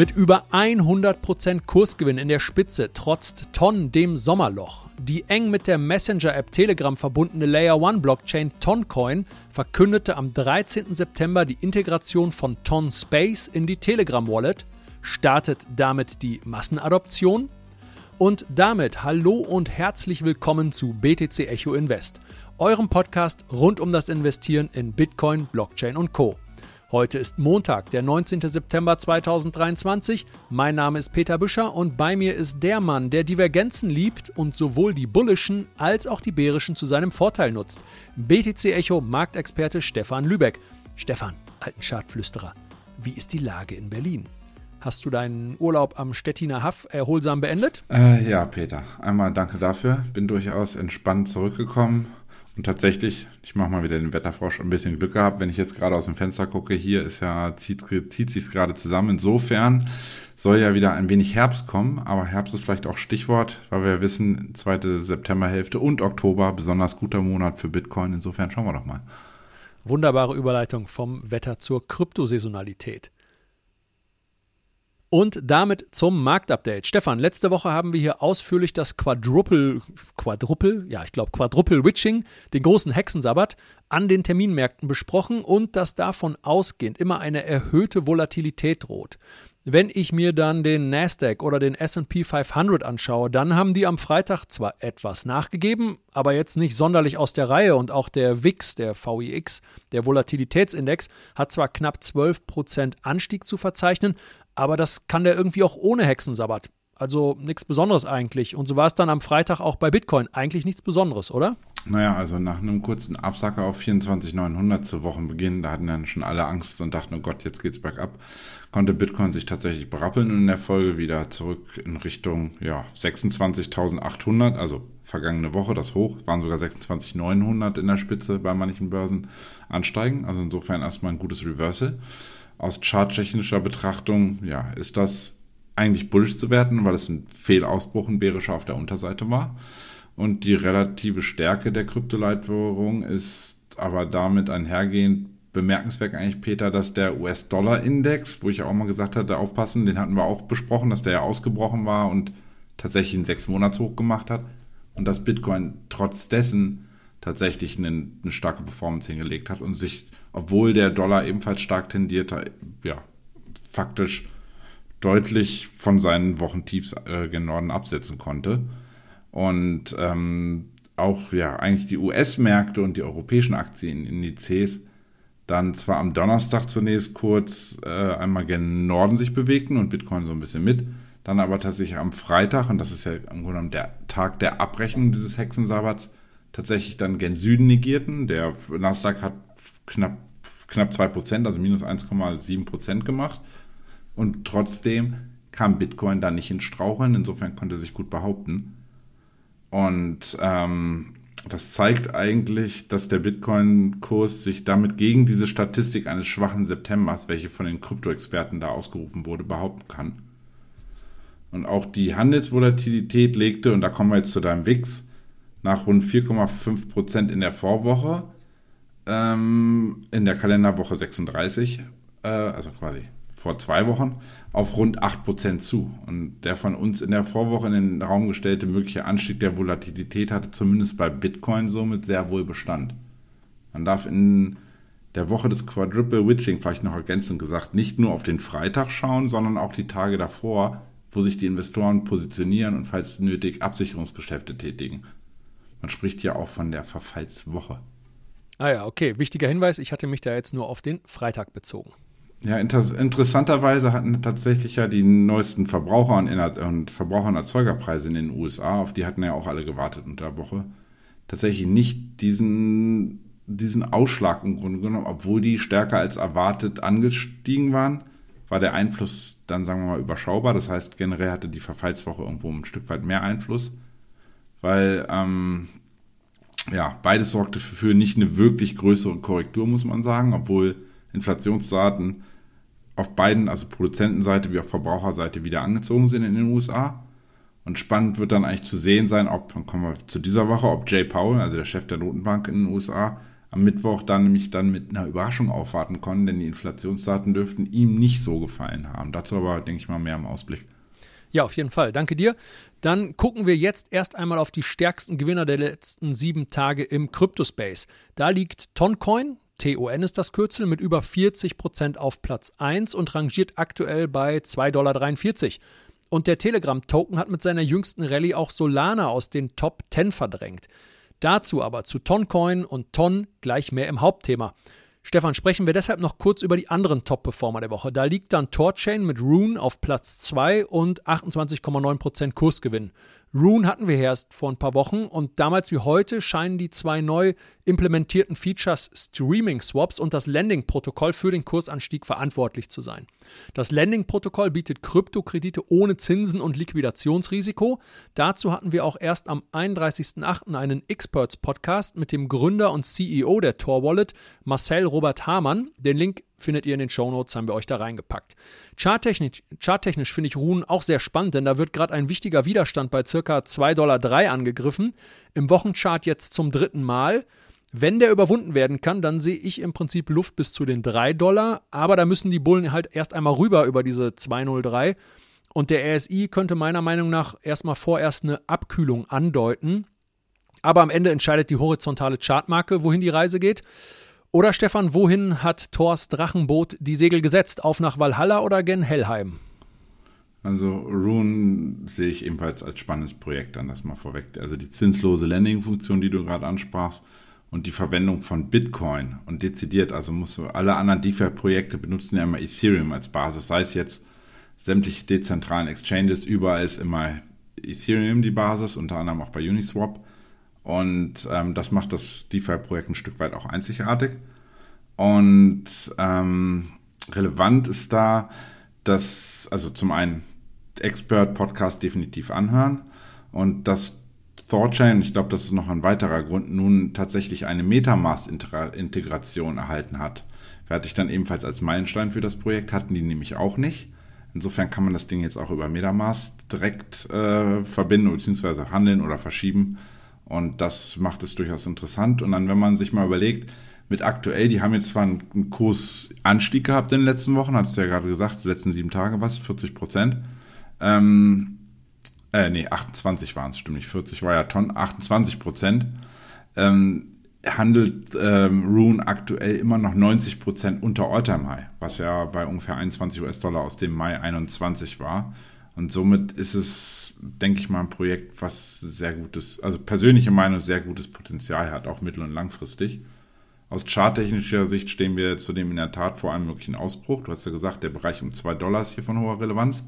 Mit über 100% Kursgewinn in der Spitze trotzt Ton dem Sommerloch. Die eng mit der Messenger-App Telegram verbundene Layer One Blockchain Toncoin verkündete am 13. September die Integration von Ton Space in die Telegram Wallet, startet damit die Massenadoption und damit hallo und herzlich willkommen zu BTC Echo Invest, eurem Podcast rund um das Investieren in Bitcoin, Blockchain und Co. Heute ist Montag, der 19. September 2023. Mein Name ist Peter Büscher und bei mir ist der Mann, der Divergenzen liebt und sowohl die bullischen als auch die bärischen zu seinem Vorteil nutzt. BTC Echo Marktexperte Stefan Lübeck. Stefan, alten Schadflüsterer, wie ist die Lage in Berlin? Hast du deinen Urlaub am Stettiner Haff erholsam beendet? Äh, ja, Peter. Einmal danke dafür. Bin durchaus entspannt zurückgekommen und tatsächlich, ich mache mal wieder den Wetterfrosch, ein bisschen Glück gehabt, wenn ich jetzt gerade aus dem Fenster gucke, hier ist ja, zieht, zieht sich gerade zusammen. Insofern soll ja wieder ein wenig Herbst kommen, aber Herbst ist vielleicht auch Stichwort, weil wir wissen, zweite Septemberhälfte und Oktober, besonders guter Monat für Bitcoin. Insofern schauen wir doch mal. Wunderbare Überleitung vom Wetter zur Kryptosaisonalität. Und damit zum Marktupdate. Stefan, letzte Woche haben wir hier ausführlich das Quadruple, Quadruple, ja, ich glaube Quadruple Witching, den großen Hexensabbat, an den Terminmärkten besprochen und dass davon ausgehend immer eine erhöhte Volatilität droht. Wenn ich mir dann den Nasdaq oder den SP 500 anschaue, dann haben die am Freitag zwar etwas nachgegeben, aber jetzt nicht sonderlich aus der Reihe und auch der WIX, der VIX, der Volatilitätsindex, hat zwar knapp 12% Anstieg zu verzeichnen, aber das kann der irgendwie auch ohne Hexensabbat. Also nichts Besonderes eigentlich. Und so war es dann am Freitag auch bei Bitcoin. Eigentlich nichts Besonderes, oder? Naja, also nach einem kurzen Absacker auf 24.900 zu Wochenbeginn, da hatten dann schon alle Angst und dachten, oh Gott, jetzt geht's bergab, konnte Bitcoin sich tatsächlich berappeln und in der Folge wieder zurück in Richtung ja, 26.800, also vergangene Woche das Hoch, waren sogar 26.900 in der Spitze bei manchen Börsen ansteigen. Also insofern erstmal ein gutes Reversal. Aus charttechnischer Betrachtung, ja, ist das eigentlich bullish zu werten, weil es ein Fehlausbruch, ein bärischer auf der Unterseite war. Und die relative Stärke der Kryptoleitwährung ist aber damit einhergehend bemerkenswert eigentlich, Peter, dass der US-Dollar-Index, wo ich ja auch mal gesagt hatte, aufpassen, den hatten wir auch besprochen, dass der ja ausgebrochen war und tatsächlich einen sechs Monats hoch gemacht hat. Und dass Bitcoin trotz dessen tatsächlich eine, eine starke Performance hingelegt hat und sich, obwohl der Dollar ebenfalls stark tendierte, ja, faktisch deutlich von seinen Wochentiefs äh, gen Norden absetzen konnte. Und ähm, auch ja eigentlich die US-Märkte und die europäischen Aktienindizes dann zwar am Donnerstag zunächst kurz äh, einmal gen Norden sich bewegten und Bitcoin so ein bisschen mit, dann aber tatsächlich am Freitag, und das ist ja im Grunde genommen der Tag der Abrechnung dieses Hexensabbats, tatsächlich dann gen Süden negierten. Der Nasdaq hat knapp, knapp 2%, also minus 1,7% gemacht. Und trotzdem kam Bitcoin da nicht ins Straucheln, insofern konnte sich gut behaupten. Und ähm, das zeigt eigentlich, dass der Bitcoin-Kurs sich damit gegen diese Statistik eines schwachen Septembers, welche von den Krypto-Experten da ausgerufen wurde, behaupten kann. Und auch die Handelsvolatilität legte, und da kommen wir jetzt zu deinem WIX, nach rund 4,5% in der Vorwoche, ähm, in der Kalenderwoche 36, äh, also quasi vor zwei Wochen auf rund 8% zu. Und der von uns in der Vorwoche in den Raum gestellte mögliche Anstieg der Volatilität hatte zumindest bei Bitcoin somit sehr wohl Bestand. Man darf in der Woche des Quadruple Witching, vielleicht noch ergänzend gesagt, nicht nur auf den Freitag schauen, sondern auch die Tage davor, wo sich die Investoren positionieren und falls nötig Absicherungsgeschäfte tätigen. Man spricht ja auch von der Verfallswoche. Ah ja, okay. Wichtiger Hinweis, ich hatte mich da jetzt nur auf den Freitag bezogen. Ja, inter interessanterweise hatten tatsächlich ja die neuesten Verbraucher- und, Verbraucher- und Erzeugerpreise in den USA, auf die hatten ja auch alle gewartet unter der Woche, tatsächlich nicht diesen, diesen Ausschlag im Grunde genommen, obwohl die stärker als erwartet angestiegen waren, war der Einfluss dann, sagen wir mal, überschaubar. Das heißt, generell hatte die Verfallswoche irgendwo ein Stück weit mehr Einfluss, weil ähm, ja, beides sorgte für nicht eine wirklich größere Korrektur, muss man sagen, obwohl Inflationsdaten auf beiden, also Produzentenseite wie auf Verbraucherseite, wieder angezogen sind in den USA. Und spannend wird dann eigentlich zu sehen sein, ob, dann kommen wir zu dieser Woche, ob Jay Powell, also der Chef der Notenbank in den USA, am Mittwoch dann nämlich dann mit einer Überraschung aufwarten konnten, denn die Inflationsdaten dürften ihm nicht so gefallen haben. Dazu aber, denke ich mal, mehr im Ausblick. Ja, auf jeden Fall. Danke dir. Dann gucken wir jetzt erst einmal auf die stärksten Gewinner der letzten sieben Tage im Cryptospace. Da liegt Toncoin, TON ist das Kürzel, mit über 40 Prozent auf Platz 1 und rangiert aktuell bei 2,43 Dollar. Und der Telegram-Token hat mit seiner jüngsten Rallye auch Solana aus den Top 10 verdrängt. Dazu aber zu Toncoin und Ton gleich mehr im Hauptthema. Stefan, sprechen wir deshalb noch kurz über die anderen Top-Performer der Woche. Da liegt dann Torchain mit Rune auf Platz 2 und 28,9% Kursgewinn. Rune hatten wir erst vor ein paar Wochen und damals wie heute scheinen die zwei neu implementierten Features Streaming Swaps und das Lending-Protokoll für den Kursanstieg verantwortlich zu sein. Das Lending-Protokoll bietet Kryptokredite ohne Zinsen und Liquidationsrisiko. Dazu hatten wir auch erst am 31.08. einen Experts-Podcast mit dem Gründer und CEO der Tor Wallet, Marcel Robert Hamann. Den Link findet ihr in den Show Notes, haben wir euch da reingepackt. Charttechnisch, charttechnisch finde ich Ruhen auch sehr spannend, denn da wird gerade ein wichtiger Widerstand bei circa 2,03 Dollar angegriffen. Im Wochenchart jetzt zum dritten Mal. Wenn der überwunden werden kann, dann sehe ich im Prinzip Luft bis zu den 3 Dollar, aber da müssen die Bullen halt erst einmal rüber über diese 203. Und der RSI könnte meiner Meinung nach erstmal vorerst eine Abkühlung andeuten. Aber am Ende entscheidet die horizontale Chartmarke, wohin die Reise geht. Oder Stefan, wohin hat Thors Drachenboot die Segel gesetzt? Auf nach Valhalla oder gen Hellheim? Also Rune sehe ich ebenfalls als spannendes Projekt an, das mal vorweg. Also die zinslose Landing-Funktion, die du gerade ansprachst, und die Verwendung von Bitcoin und dezidiert, also musst du alle anderen DeFi-Projekte benutzen ja immer Ethereum als Basis, sei es jetzt sämtliche dezentralen Exchanges, überall ist immer Ethereum die Basis, unter anderem auch bei Uniswap. Und ähm, das macht das DeFi-Projekt ein Stück weit auch einzigartig. Und ähm, relevant ist da, dass, also zum einen Expert-Podcast definitiv anhören und das ThorChain, ich glaube, das ist noch ein weiterer Grund, nun tatsächlich eine Metamask-Integration erhalten hat. Werde ich dann ebenfalls als Meilenstein für das Projekt, hatten die nämlich auch nicht. Insofern kann man das Ding jetzt auch über Metamask direkt äh, verbinden bzw. handeln oder verschieben. Und das macht es durchaus interessant. Und dann, wenn man sich mal überlegt, mit aktuell, die haben jetzt zwar einen Kursanstieg gehabt in den letzten Wochen, hast du ja gerade gesagt, die letzten sieben Tage was, 40 Prozent. Ähm, äh, nee, 28 waren es, stimmt nicht, 40 war ja Tonnen, 28 Prozent, ähm, handelt ähm, Rune aktuell immer noch 90 Prozent unter All-Time High, was ja bei ungefähr 21 US-Dollar aus dem Mai 21 war. Und somit ist es, denke ich mal, ein Projekt, was sehr gutes, also persönliche Meinung, sehr gutes Potenzial hat, auch mittel- und langfristig. Aus charttechnischer Sicht stehen wir zudem in der Tat vor einem möglichen Ausbruch. Du hast ja gesagt, der Bereich um 2 Dollar ist hier von hoher Relevanz.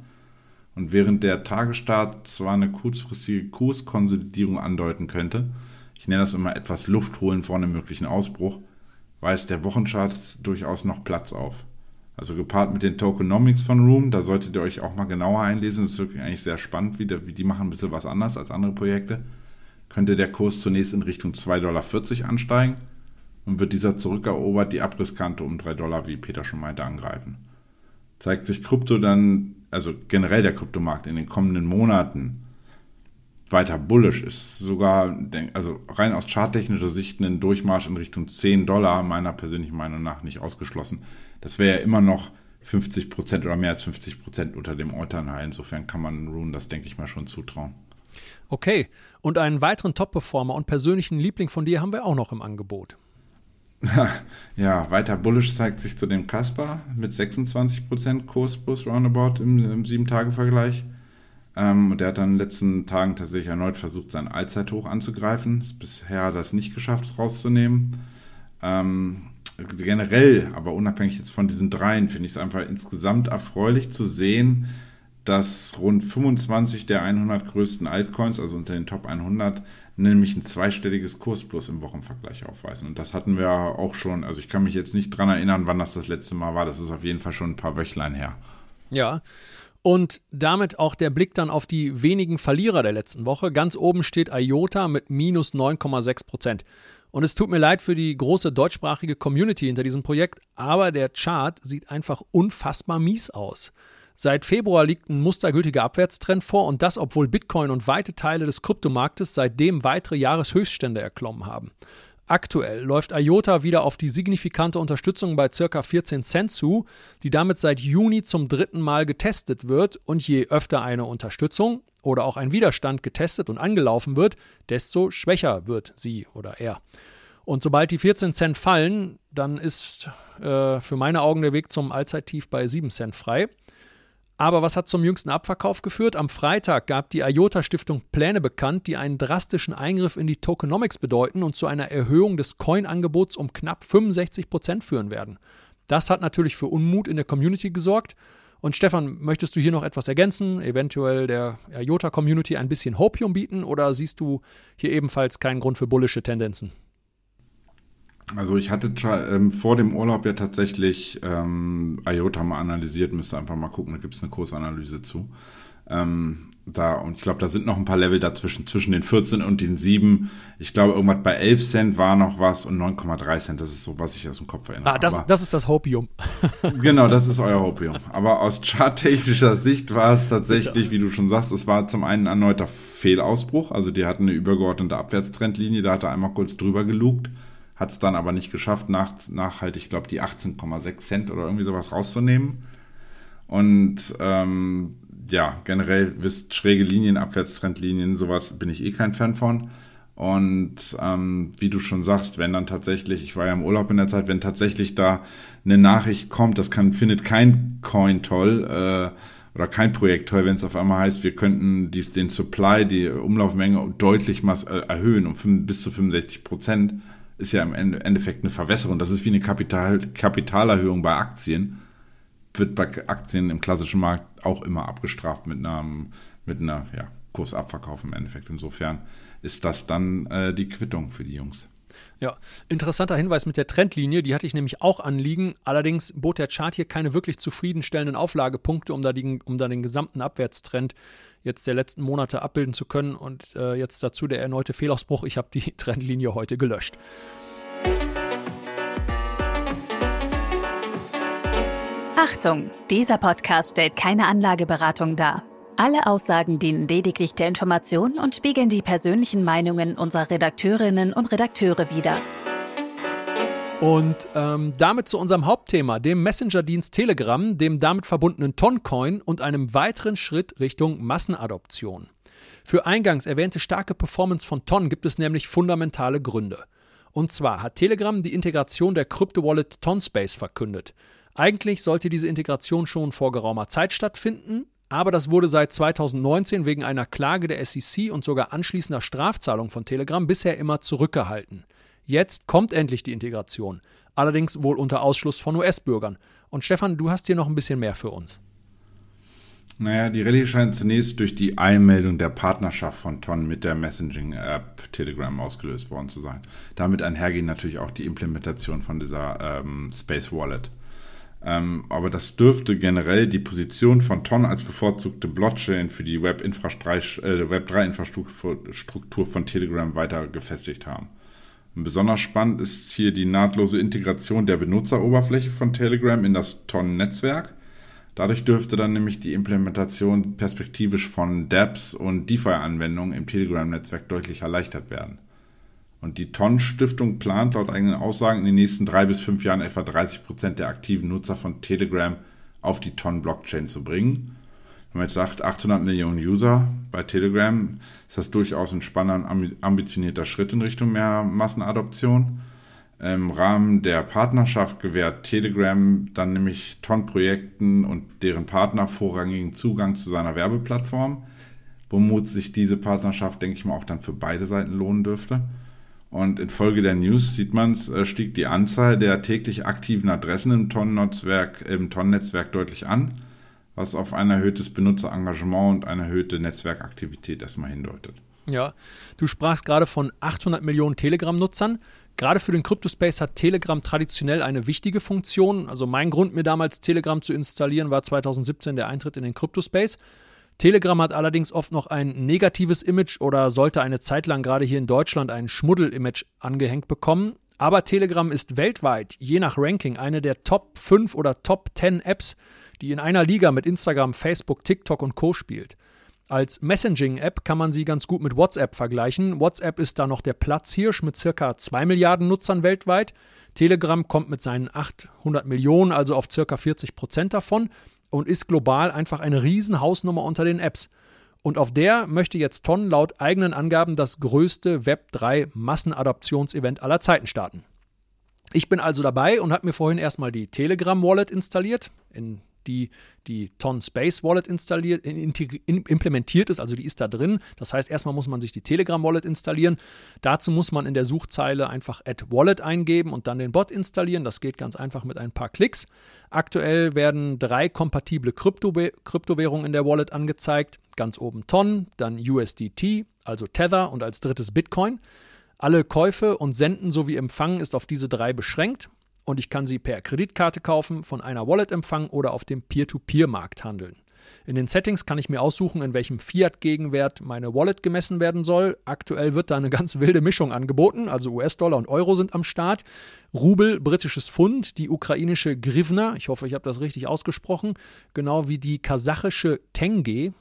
Und während der Tagesstart zwar eine kurzfristige Kurskonsolidierung andeuten könnte, ich nenne das immer etwas Luft holen vor einem möglichen Ausbruch, weist der Wochenchart durchaus noch Platz auf. Also gepaart mit den Tokenomics von Room, da solltet ihr euch auch mal genauer einlesen. Das ist wirklich eigentlich sehr spannend, wie, der, die machen ein bisschen was anders als andere Projekte. Könnte der Kurs zunächst in Richtung 2,40 Dollar ansteigen und wird dieser zurückerobert die Abrisskante um 3 Dollar, wie Peter schon meinte, angreifen. Zeigt sich Krypto dann also generell der Kryptomarkt in den kommenden Monaten weiter bullish ist, sogar, also rein aus charttechnischer Sicht einen Durchmarsch in Richtung 10 Dollar meiner persönlichen Meinung nach nicht ausgeschlossen. Das wäre ja immer noch 50 Prozent oder mehr als 50 Prozent unter dem All-Time-High. Insofern kann man Rune das, denke ich mal, schon zutrauen. Okay, und einen weiteren Top-Performer und persönlichen Liebling von dir haben wir auch noch im Angebot. ja, weiter bullish zeigt sich zu dem Kasper mit 26% Kursbus roundabout im, im 7-Tage-Vergleich. Ähm, der hat dann in den letzten Tagen tatsächlich erneut versucht, sein Allzeithoch anzugreifen. Ist bisher das nicht geschafft, es rauszunehmen. Ähm, generell, aber unabhängig jetzt von diesen dreien, finde ich es einfach insgesamt erfreulich zu sehen, dass rund 25 der 100 größten Altcoins, also unter den Top 100, nämlich ein zweistelliges Kursplus im Wochenvergleich aufweisen. Und das hatten wir auch schon, also ich kann mich jetzt nicht dran erinnern, wann das das letzte Mal war. Das ist auf jeden Fall schon ein paar Wöchlein her. Ja. Und damit auch der Blick dann auf die wenigen Verlierer der letzten Woche. Ganz oben steht IOTA mit minus 9,6 Prozent. Und es tut mir leid für die große deutschsprachige Community hinter diesem Projekt, aber der Chart sieht einfach unfassbar mies aus. Seit Februar liegt ein mustergültiger Abwärtstrend vor und das, obwohl Bitcoin und weite Teile des Kryptomarktes seitdem weitere Jahreshöchststände erklommen haben. Aktuell läuft IOTA wieder auf die signifikante Unterstützung bei ca. 14 Cent zu, die damit seit Juni zum dritten Mal getestet wird und je öfter eine Unterstützung oder auch ein Widerstand getestet und angelaufen wird, desto schwächer wird sie oder er. Und sobald die 14 Cent fallen, dann ist äh, für meine Augen der Weg zum Allzeittief bei 7 Cent frei. Aber was hat zum jüngsten Abverkauf geführt? Am Freitag gab die IOTA Stiftung Pläne bekannt, die einen drastischen Eingriff in die Tokenomics bedeuten und zu einer Erhöhung des Coin-Angebots um knapp 65 Prozent führen werden. Das hat natürlich für Unmut in der Community gesorgt. Und Stefan, möchtest du hier noch etwas ergänzen, eventuell der IOTA-Community ein bisschen Hopium bieten oder siehst du hier ebenfalls keinen Grund für bullische Tendenzen? Also ich hatte ähm, vor dem Urlaub ja tatsächlich ähm, IOTA mal analysiert, müsste einfach mal gucken, da gibt es eine Kursanalyse zu. Ähm, da, und ich glaube, da sind noch ein paar Level dazwischen, zwischen den 14 und den 7. Ich glaube, irgendwas bei 11 Cent war noch was und 9,3 Cent, das ist so, was ich aus dem Kopf erinnere. Ah, das, Aber, das ist das Hopium. genau, das ist euer Hopium. Aber aus charttechnischer Sicht war es tatsächlich, wie du schon sagst, es war zum einen ein erneuter Fehlausbruch, also die hatten eine übergeordnete Abwärtstrendlinie, da hat er einmal kurz drüber gelugt hat es dann aber nicht geschafft, nach, nachhaltig, ich glaube, die 18,6 Cent oder irgendwie sowas rauszunehmen. Und ähm, ja, generell wisst schräge Linien, Abwärtstrendlinien, sowas bin ich eh kein Fan von. Und ähm, wie du schon sagst, wenn dann tatsächlich, ich war ja im Urlaub in der Zeit, wenn tatsächlich da eine Nachricht kommt, das kann, findet kein Coin toll äh, oder kein Projekt toll, wenn es auf einmal heißt, wir könnten dies, den Supply, die Umlaufmenge deutlich mas äh, erhöhen um 5, bis zu 65 Prozent, ist ja im Endeffekt eine Verwässerung. Das ist wie eine Kapital, Kapitalerhöhung bei Aktien. Wird bei Aktien im klassischen Markt auch immer abgestraft mit einer, mit einer ja, Kursabverkauf im Endeffekt. Insofern ist das dann äh, die Quittung für die Jungs. Ja, interessanter Hinweis mit der Trendlinie, die hatte ich nämlich auch anliegen. Allerdings bot der Chart hier keine wirklich zufriedenstellenden Auflagepunkte, um da, die, um da den gesamten Abwärtstrend jetzt der letzten Monate abbilden zu können. Und äh, jetzt dazu der erneute Fehlausbruch. Ich habe die Trendlinie heute gelöscht. Achtung, dieser Podcast stellt keine Anlageberatung dar. Alle Aussagen dienen lediglich der Information und spiegeln die persönlichen Meinungen unserer Redakteurinnen und Redakteure wider. Und ähm, damit zu unserem Hauptthema, dem Messenger-Dienst Telegram, dem damit verbundenen Toncoin und einem weiteren Schritt Richtung Massenadoption. Für eingangs erwähnte starke Performance von Ton gibt es nämlich fundamentale Gründe. Und zwar hat Telegram die Integration der Krypto-Wallet Tonspace verkündet. Eigentlich sollte diese Integration schon vor geraumer Zeit stattfinden, aber das wurde seit 2019 wegen einer Klage der SEC und sogar anschließender Strafzahlung von Telegram bisher immer zurückgehalten. Jetzt kommt endlich die Integration, allerdings wohl unter Ausschluss von US-Bürgern. Und Stefan, du hast hier noch ein bisschen mehr für uns. Naja, die Rallye scheint zunächst durch die Einmeldung der Partnerschaft von Ton mit der Messaging-App Telegram ausgelöst worden zu sein. Damit einhergehen natürlich auch die Implementation von dieser ähm, Space Wallet. Ähm, aber das dürfte generell die Position von Ton als bevorzugte Blockchain für die Web3-Infrastruktur äh, von Telegram weiter gefestigt haben. Besonders spannend ist hier die nahtlose Integration der Benutzeroberfläche von Telegram in das Ton-Netzwerk. Dadurch dürfte dann nämlich die Implementation perspektivisch von dApps und DeFi-Anwendungen im Telegram-Netzwerk deutlich erleichtert werden. Und die Ton-Stiftung plant laut eigenen Aussagen in den nächsten drei bis fünf Jahren etwa 30 Prozent der aktiven Nutzer von Telegram auf die Ton-Blockchain zu bringen. Wenn man jetzt sagt, 800 Millionen User bei Telegram, ist das durchaus ein spannender und ambitionierter Schritt in Richtung mehr Massenadoption. Im Rahmen der Partnerschaft gewährt Telegram dann nämlich Ton-Projekten und deren Partner vorrangigen Zugang zu seiner Werbeplattform, womit sich diese Partnerschaft, denke ich mal, auch dann für beide Seiten lohnen dürfte. Und infolge der News sieht man es, äh, stieg die Anzahl der täglich aktiven Adressen im Ton-Netzwerk im Ton deutlich an was auf ein erhöhtes Benutzerengagement und eine erhöhte Netzwerkaktivität erstmal hindeutet. Ja, du sprachst gerade von 800 Millionen Telegram-Nutzern. Gerade für den Cryptospace hat Telegram traditionell eine wichtige Funktion. Also mein Grund, mir damals Telegram zu installieren, war 2017 der Eintritt in den Cryptospace. Telegram hat allerdings oft noch ein negatives Image oder sollte eine Zeit lang gerade hier in Deutschland ein Schmuddel-Image angehängt bekommen. Aber Telegram ist weltweit, je nach Ranking, eine der Top 5 oder Top 10 Apps, die in einer Liga mit Instagram, Facebook, TikTok und Co. spielt. Als Messaging-App kann man sie ganz gut mit WhatsApp vergleichen. WhatsApp ist da noch der Platzhirsch mit circa 2 Milliarden Nutzern weltweit. Telegram kommt mit seinen 800 Millionen also auf circa 40 Prozent davon und ist global einfach eine Riesenhausnummer unter den Apps. Und auf der möchte jetzt Ton laut eigenen Angaben das größte Web3 Massenadoptionsevent aller Zeiten starten. Ich bin also dabei und habe mir vorhin erstmal die Telegram Wallet installiert, in die die Ton Space Wallet installiert, in, in, implementiert ist, also die ist da drin. Das heißt, erstmal muss man sich die Telegram Wallet installieren. Dazu muss man in der Suchzeile einfach Add Wallet eingeben und dann den Bot installieren. Das geht ganz einfach mit ein paar Klicks. Aktuell werden drei kompatible Krypto Kryptowährungen in der Wallet angezeigt. Ganz oben Ton, dann USDT, also Tether und als drittes Bitcoin. Alle Käufe und Senden sowie Empfangen ist auf diese drei beschränkt und ich kann sie per Kreditkarte kaufen, von einer Wallet empfangen oder auf dem Peer-to-Peer-Markt handeln. In den Settings kann ich mir aussuchen, in welchem Fiat-Gegenwert meine Wallet gemessen werden soll. Aktuell wird da eine ganz wilde Mischung angeboten, also US-Dollar und Euro sind am Start. Rubel, britisches Pfund, die ukrainische Grivna, ich hoffe, ich habe das richtig ausgesprochen, genau wie die kasachische Tenge,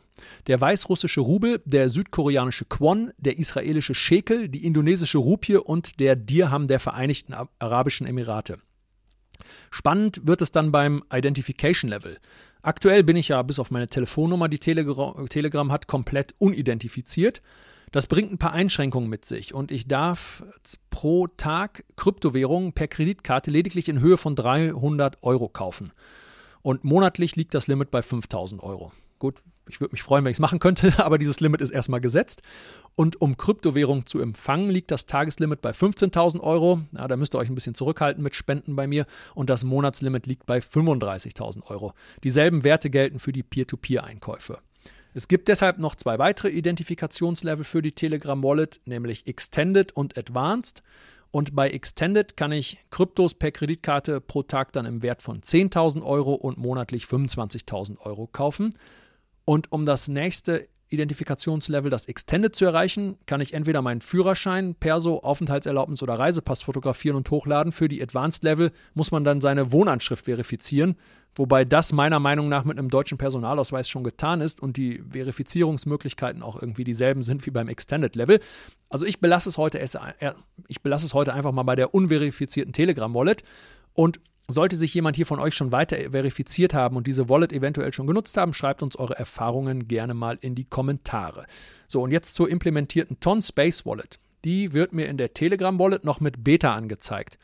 der weißrussische Rubel, der südkoreanische Kwon, der israelische Shekel, die indonesische Rupie und der Dirham der Vereinigten Arabischen Emirate. Spannend wird es dann beim Identification Level. Aktuell bin ich ja bis auf meine Telefonnummer, die Telegram, hat, komplett unidentifiziert. Das bringt ein paar Einschränkungen mit sich und ich darf pro Tag Kryptowährungen per Kreditkarte lediglich in Höhe von 300 Euro kaufen. Und monatlich liegt das Limit bei 5000 Euro. Gut, ich würde mich freuen, wenn ich es machen könnte, aber dieses Limit ist erstmal gesetzt. Und um Kryptowährung zu empfangen, liegt das Tageslimit bei 15.000 Euro. Ja, da müsst ihr euch ein bisschen zurückhalten mit Spenden bei mir. Und das Monatslimit liegt bei 35.000 Euro. Dieselben Werte gelten für die Peer-to-Peer-Einkäufe. Es gibt deshalb noch zwei weitere Identifikationslevel für die Telegram Wallet, nämlich Extended und Advanced. Und bei Extended kann ich Kryptos per Kreditkarte pro Tag dann im Wert von 10.000 Euro und monatlich 25.000 Euro kaufen. Und um das nächste Identifikationslevel, das Extended zu erreichen, kann ich entweder meinen Führerschein, Perso, Aufenthaltserlaubnis oder Reisepass fotografieren und hochladen. Für die Advanced Level muss man dann seine Wohnanschrift verifizieren, wobei das meiner Meinung nach mit einem deutschen Personalausweis schon getan ist und die Verifizierungsmöglichkeiten auch irgendwie dieselben sind wie beim Extended Level. Also ich belasse es heute, ich belasse es heute einfach mal bei der unverifizierten Telegram Wallet und sollte sich jemand hier von euch schon weiter verifiziert haben und diese Wallet eventuell schon genutzt haben, schreibt uns eure Erfahrungen gerne mal in die Kommentare. So, und jetzt zur implementierten Ton Space Wallet. Die wird mir in der Telegram Wallet noch mit Beta angezeigt.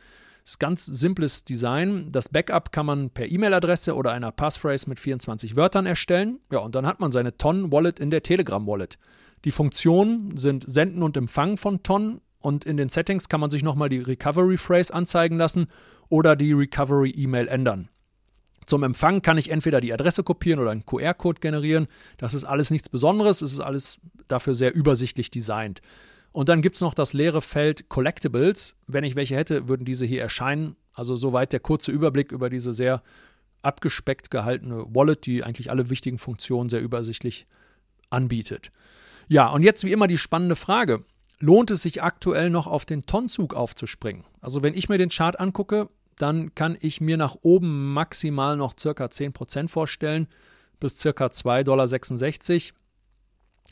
Ist ganz simples Design. Das Backup kann man per E-Mail-Adresse oder einer Passphrase mit 24 Wörtern erstellen. Ja, und dann hat man seine Ton Wallet in der Telegram Wallet. Die Funktionen sind Senden und Empfangen von Ton und in den Settings kann man sich nochmal die Recovery Phrase anzeigen lassen oder die Recovery E-Mail ändern. Zum Empfang kann ich entweder die Adresse kopieren oder einen QR-Code generieren. Das ist alles nichts Besonderes, es ist alles dafür sehr übersichtlich designt. Und dann gibt es noch das leere Feld Collectibles. Wenn ich welche hätte, würden diese hier erscheinen. Also soweit der kurze Überblick über diese sehr abgespeckt gehaltene Wallet, die eigentlich alle wichtigen Funktionen sehr übersichtlich anbietet. Ja, und jetzt wie immer die spannende Frage lohnt es sich aktuell noch auf den Tonnenzug aufzuspringen. Also wenn ich mir den Chart angucke, dann kann ich mir nach oben maximal noch circa 10% vorstellen, bis circa 2,66 Dollar.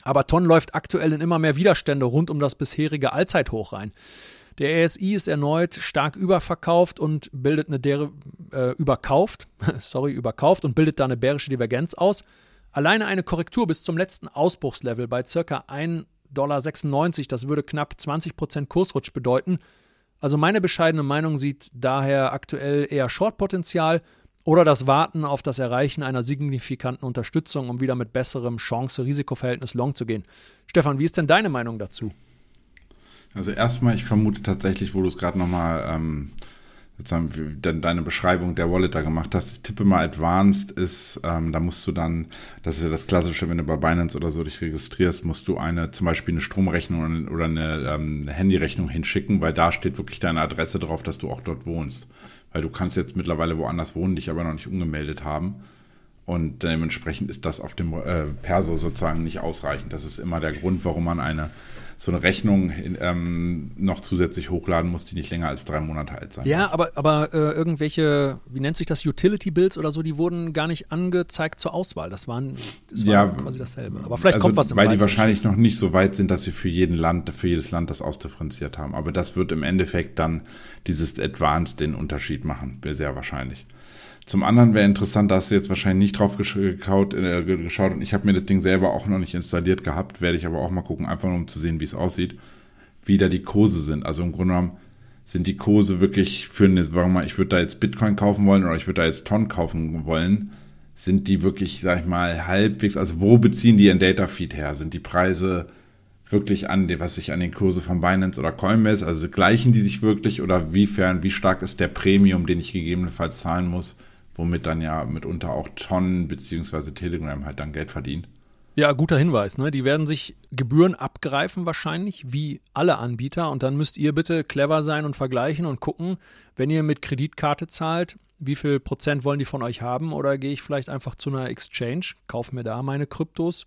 Aber Ton läuft aktuell in immer mehr Widerstände rund um das bisherige Allzeithoch rein. Der RSI ist erneut stark überverkauft und bildet eine Der äh, überkauft, sorry, überkauft und bildet da eine bärische Divergenz aus. Alleine eine Korrektur bis zum letzten Ausbruchslevel bei circa 1 Dollar, das würde knapp 20% Kursrutsch bedeuten. Also meine bescheidene Meinung sieht daher aktuell eher Short-Potenzial oder das Warten auf das Erreichen einer signifikanten Unterstützung, um wieder mit besserem Chance-Risikoverhältnis long zu gehen. Stefan, wie ist denn deine Meinung dazu? Also erstmal, ich vermute tatsächlich, wo du es gerade nochmal ähm, sozusagen deine Beschreibung der Wallet da gemacht hast. Ich tippe mal Advanced ist, ähm, da musst du dann, das ist ja das Klassische, wenn du bei Binance oder so dich registrierst, musst du eine, zum Beispiel eine Stromrechnung oder eine ähm, Handyrechnung hinschicken, weil da steht wirklich deine Adresse drauf, dass du auch dort wohnst. Weil du kannst jetzt mittlerweile woanders wohnen, dich aber noch nicht umgemeldet haben. Und dementsprechend ist das auf dem äh, Perso sozusagen nicht ausreichend. Das ist immer der Grund, warum man eine so eine Rechnung ähm, noch zusätzlich hochladen musst, die nicht länger als drei Monate alt sein Ja, darf. aber, aber äh, irgendwelche, wie nennt sich das, Utility Bills oder so, die wurden gar nicht angezeigt zur Auswahl. Das, waren, das war Ja, quasi dasselbe. Aber vielleicht also, kommt was im Weil die wahrscheinlich noch nicht so weit sind, dass sie für jeden Land, für jedes Land das ausdifferenziert haben. Aber das wird im Endeffekt dann dieses Advanced den Unterschied machen, sehr wahrscheinlich. Zum anderen wäre interessant, da hast du jetzt wahrscheinlich nicht drauf geschaut, äh, geschaut und ich habe mir das Ding selber auch noch nicht installiert gehabt, werde ich aber auch mal gucken, einfach nur um zu sehen, wie es aussieht, wie da die Kurse sind. Also im Grunde genommen sind die Kurse wirklich für eine, sagen wir mal, ich würde da jetzt Bitcoin kaufen wollen oder ich würde da jetzt Ton kaufen wollen, sind die wirklich, sag ich mal, halbwegs, also wo beziehen die ihren Datafeed her? Sind die Preise wirklich an dem, was sich an den Kurse von Binance oder Coinbase, also gleichen die sich wirklich oder wiefern, wie stark ist der Premium, den ich gegebenenfalls zahlen muss? Womit dann ja mitunter auch Tonnen beziehungsweise Telegram halt dann Geld verdient. Ja, guter Hinweis. Ne? Die werden sich Gebühren abgreifen wahrscheinlich, wie alle Anbieter. Und dann müsst ihr bitte clever sein und vergleichen und gucken, wenn ihr mit Kreditkarte zahlt, wie viel Prozent wollen die von euch haben? Oder gehe ich vielleicht einfach zu einer Exchange, kaufe mir da meine Kryptos,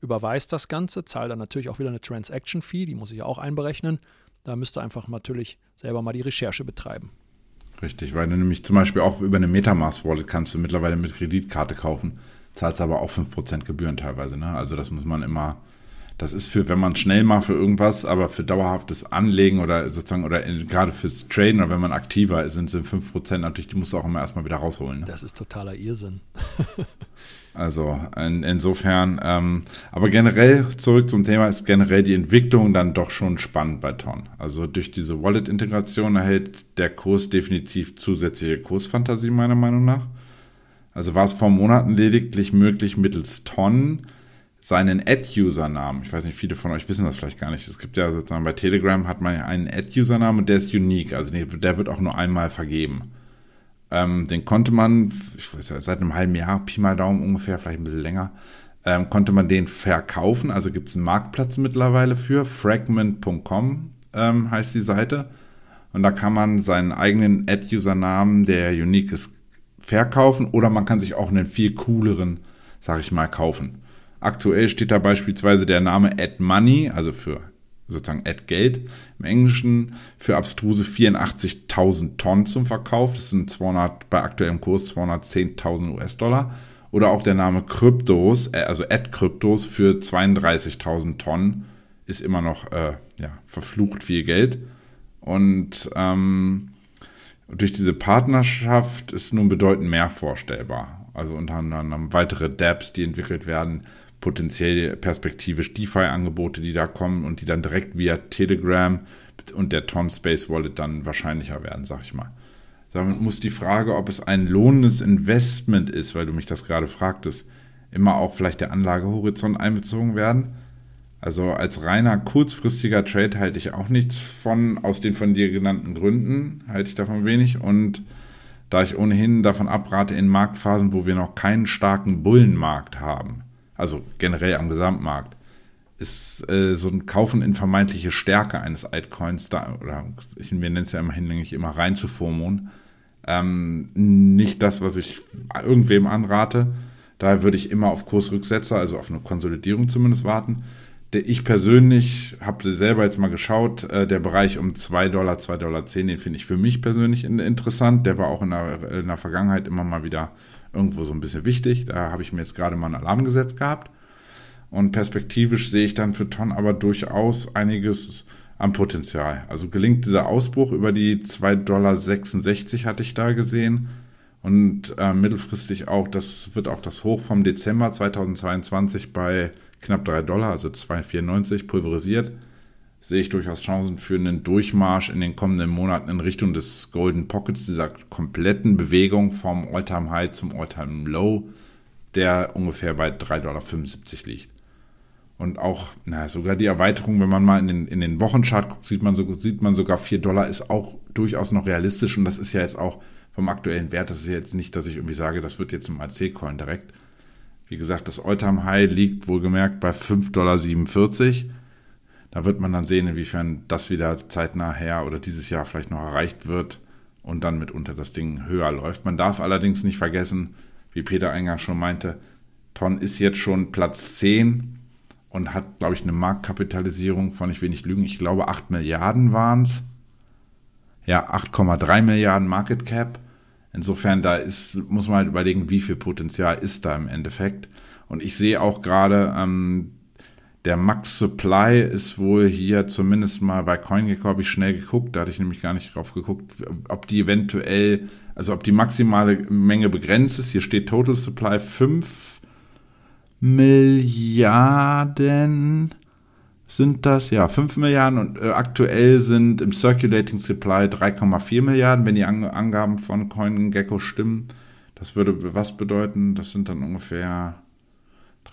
überweise das Ganze, zahle dann natürlich auch wieder eine Transaction-Fee, die muss ich auch einberechnen. Da müsst ihr einfach natürlich selber mal die Recherche betreiben. Richtig, weil du nämlich zum Beispiel auch über eine Metamask-Wallet kannst du mittlerweile mit Kreditkarte kaufen, zahlst aber auch 5% Gebühren teilweise. Ne? Also das muss man immer, das ist für, wenn man schnell macht für irgendwas, aber für dauerhaftes Anlegen oder sozusagen, oder in, gerade fürs Traden oder wenn man aktiver ist, sind, sind 5% natürlich, die musst du auch immer erstmal wieder rausholen. Ne? Das ist totaler Irrsinn. Also in, insofern, ähm, aber generell zurück zum Thema ist generell die Entwicklung dann doch schon spannend bei Ton. Also durch diese Wallet-Integration erhält der Kurs definitiv zusätzliche Kursfantasie meiner Meinung nach. Also war es vor Monaten lediglich möglich, mittels Ton seinen Ad-Usernamen, ich weiß nicht, viele von euch wissen das vielleicht gar nicht, es gibt ja sozusagen bei Telegram hat man einen Ad-Usernamen und der ist unique, also der wird auch nur einmal vergeben. Ähm, den konnte man, ich weiß ja, seit einem halben Jahr, Pi mal Daumen ungefähr, vielleicht ein bisschen länger, ähm, konnte man den verkaufen. Also gibt es einen Marktplatz mittlerweile für. Fragment.com ähm, heißt die Seite. Und da kann man seinen eigenen Ad-Usernamen, der unique ist, verkaufen oder man kann sich auch einen viel cooleren, sag ich mal, kaufen. Aktuell steht da beispielsweise der Name AdMoney, also für sozusagen Ad Geld im Englischen für abstruse 84.000 Tonnen zum Verkauf. Das sind 200 bei aktuellem Kurs 210.000 US-Dollar. Oder auch der Name Kryptos, äh, also Ad Kryptos für 32.000 Tonnen ist immer noch äh, ja, verflucht viel Geld. Und ähm, durch diese Partnerschaft ist nun bedeutend mehr vorstellbar. Also unter anderem weitere Dapps, die entwickelt werden, potenziell perspektivisch DeFi-Angebote, die da kommen und die dann direkt via Telegram und der Ton Space Wallet dann wahrscheinlicher werden, sag ich mal. Damit muss die Frage, ob es ein lohnendes Investment ist, weil du mich das gerade fragtest, immer auch vielleicht der Anlagehorizont einbezogen werden. Also als reiner kurzfristiger Trade halte ich auch nichts von, aus den von dir genannten Gründen halte ich davon wenig und da ich ohnehin davon abrate, in Marktphasen, wo wir noch keinen starken Bullenmarkt haben, also generell am Gesamtmarkt, ist äh, so ein Kaufen in vermeintliche Stärke eines Altcoins da, oder ich, wir nennen es ja immer hinlänglich immer rein zu FOMON, ähm, nicht das, was ich irgendwem anrate. Daher würde ich immer auf Kursrücksetzer, also auf eine Konsolidierung zumindest warten. Der, ich persönlich habe selber jetzt mal geschaut, äh, der Bereich um 2 Dollar, 2,10 Dollar, den finde ich für mich persönlich interessant. Der war auch in der, in der Vergangenheit immer mal wieder irgendwo so ein bisschen wichtig. Da habe ich mir jetzt gerade mal einen Alarm gesetzt gehabt. Und perspektivisch sehe ich dann für Ton aber durchaus einiges am Potenzial. Also gelingt dieser Ausbruch über die 2,66 Dollar hatte ich da gesehen. Und äh, mittelfristig auch, das wird auch das Hoch vom Dezember 2022 bei knapp 3 Dollar, also 2,94 pulverisiert sehe ich durchaus Chancen für einen Durchmarsch in den kommenden Monaten in Richtung des Golden Pockets, dieser kompletten Bewegung vom Alltime High zum Alltime Low, der ungefähr bei 3,75 Dollar liegt. Und auch, na, sogar die Erweiterung, wenn man mal in den, in den Wochenchart guckt, sieht man, so, sieht man sogar 4 Dollar ist auch durchaus noch realistisch und das ist ja jetzt auch vom aktuellen Wert, das ist jetzt nicht, dass ich irgendwie sage, das wird jetzt im AC-Coin direkt. Wie gesagt, das Alltime High liegt wohlgemerkt bei 5,47 Dollar da wird man dann sehen, inwiefern das wieder zeitnah her oder dieses Jahr vielleicht noch erreicht wird und dann mitunter das Ding höher läuft. Man darf allerdings nicht vergessen, wie Peter eingangs schon meinte, Ton ist jetzt schon Platz 10 und hat, glaube ich, eine Marktkapitalisierung von, ich will nicht lügen, ich glaube 8 Milliarden waren es. Ja, 8,3 Milliarden Market Cap. Insofern, da ist, muss man halt überlegen, wie viel Potenzial ist da im Endeffekt. Und ich sehe auch gerade, ähm, der Max Supply ist wohl hier zumindest mal bei CoinGecko habe ich schnell geguckt, da hatte ich nämlich gar nicht drauf geguckt, ob die eventuell, also ob die maximale Menge begrenzt ist. Hier steht Total Supply 5 Milliarden sind das, ja, 5 Milliarden und äh, aktuell sind im Circulating Supply 3,4 Milliarden, wenn die An Angaben von CoinGecko stimmen. Das würde was bedeuten? Das sind dann ungefähr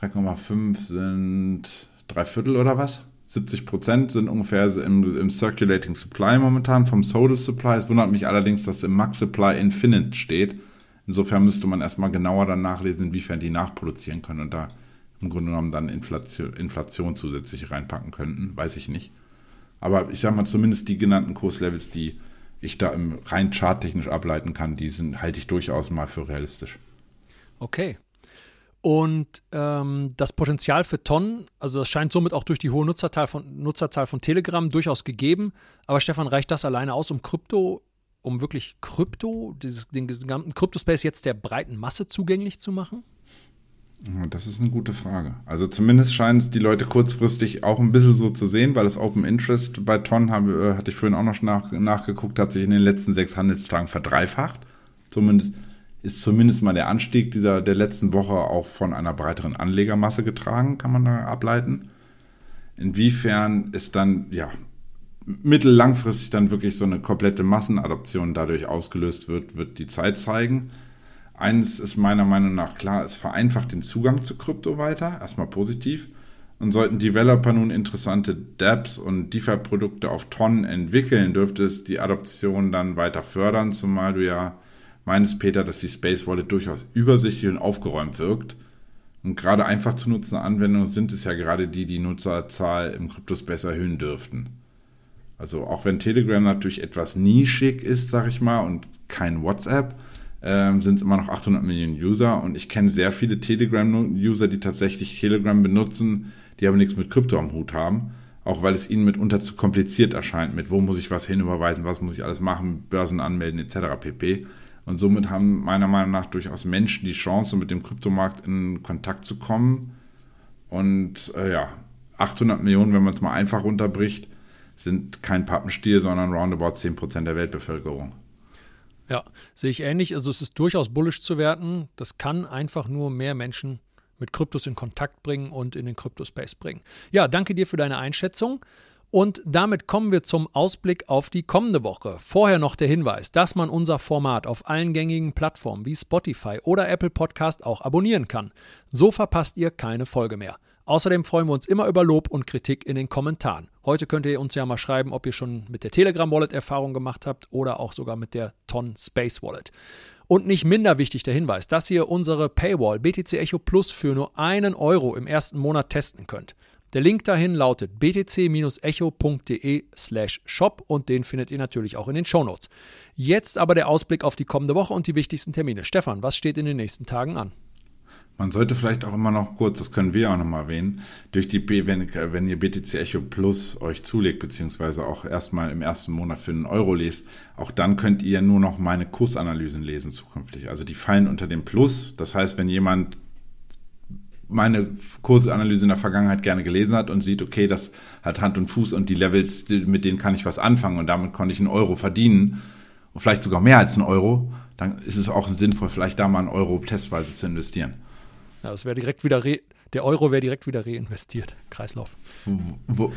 3,5 sind drei Viertel oder was? 70 Prozent sind ungefähr im, im, Circulating Supply momentan vom Total Supply. Es wundert mich allerdings, dass im Max Supply Infinite steht. Insofern müsste man erstmal genauer dann nachlesen, inwiefern die nachproduzieren können und da im Grunde genommen dann Inflation, Inflation zusätzlich reinpacken könnten. Weiß ich nicht. Aber ich sage mal, zumindest die genannten Kurslevels, die ich da im rein charttechnisch ableiten kann, die sind, halte ich durchaus mal für realistisch. Okay. Und ähm, das Potenzial für Tonnen, also das scheint somit auch durch die hohe Nutzerzahl von, Nutzerzahl von Telegram durchaus gegeben. Aber Stefan, reicht das alleine aus, um Krypto, um wirklich Krypto, dieses, den gesamten Kryptospace jetzt der breiten Masse zugänglich zu machen? Das ist eine gute Frage. Also zumindest scheinen es die Leute kurzfristig auch ein bisschen so zu sehen, weil das Open Interest bei Ton, habe, äh, hatte ich vorhin auch noch nach, nachgeguckt, hat sich in den letzten sechs Handelstagen verdreifacht. Zumindest ist zumindest mal der Anstieg dieser, der letzten Woche auch von einer breiteren Anlegermasse getragen, kann man da ableiten. Inwiefern ist dann, ja, mittellangfristig dann wirklich so eine komplette Massenadoption dadurch ausgelöst wird, wird die Zeit zeigen. Eines ist meiner Meinung nach klar, es vereinfacht den Zugang zu Krypto weiter, erstmal positiv. Und sollten Developer nun interessante dApps und DeFi-Produkte auf Tonnen entwickeln, dürfte es die Adoption dann weiter fördern, zumal du ja meines Peter, dass die Space Wallet durchaus übersichtlich und aufgeräumt wirkt. Und gerade einfach zu nutzende Anwendungen sind es ja gerade die, die Nutzerzahl im Kryptospace erhöhen dürften. Also auch wenn Telegram natürlich etwas nischig ist, sag ich mal, und kein WhatsApp, ähm, sind es immer noch 800 Millionen User. Und ich kenne sehr viele Telegram-User, die tatsächlich Telegram benutzen, die aber nichts mit Krypto am Hut haben. Auch weil es ihnen mitunter zu kompliziert erscheint, mit wo muss ich was hinüberweisen, was muss ich alles machen, Börsen anmelden etc. pp. Und somit haben meiner Meinung nach durchaus Menschen die Chance, mit dem Kryptomarkt in Kontakt zu kommen. Und äh, ja, 800 Millionen, wenn man es mal einfach runterbricht, sind kein Pappenstiel, sondern roundabout 10% der Weltbevölkerung. Ja, sehe ich ähnlich. Also es ist durchaus bullisch zu werten. Das kann einfach nur mehr Menschen mit Kryptos in Kontakt bringen und in den Kryptospace bringen. Ja, danke dir für deine Einschätzung. Und damit kommen wir zum Ausblick auf die kommende Woche. Vorher noch der Hinweis, dass man unser Format auf allen gängigen Plattformen wie Spotify oder Apple Podcast auch abonnieren kann. So verpasst ihr keine Folge mehr. Außerdem freuen wir uns immer über Lob und Kritik in den Kommentaren. Heute könnt ihr uns ja mal schreiben, ob ihr schon mit der Telegram Wallet Erfahrung gemacht habt oder auch sogar mit der Ton Space Wallet. Und nicht minder wichtig der Hinweis, dass ihr unsere Paywall BTC Echo Plus für nur einen Euro im ersten Monat testen könnt. Der Link dahin lautet btc-echo.de slash shop und den findet ihr natürlich auch in den Shownotes. Jetzt aber der Ausblick auf die kommende Woche und die wichtigsten Termine. Stefan, was steht in den nächsten Tagen an? Man sollte vielleicht auch immer noch kurz, das können wir auch nochmal erwähnen, durch die, wenn, wenn ihr BTC Echo Plus euch zulegt, beziehungsweise auch erstmal im ersten Monat für einen Euro lest, auch dann könnt ihr nur noch meine Kursanalysen lesen zukünftig. Also die fallen unter dem Plus. Das heißt, wenn jemand meine Kursanalyse in der Vergangenheit gerne gelesen hat und sieht, okay, das hat Hand und Fuß und die Levels, mit denen kann ich was anfangen und damit konnte ich einen Euro verdienen und vielleicht sogar mehr als einen Euro, dann ist es auch sinnvoll, vielleicht da mal einen Euro testweise zu investieren. Ja, das wäre direkt wieder der Euro wäre direkt wieder reinvestiert. Kreislauf. Wo,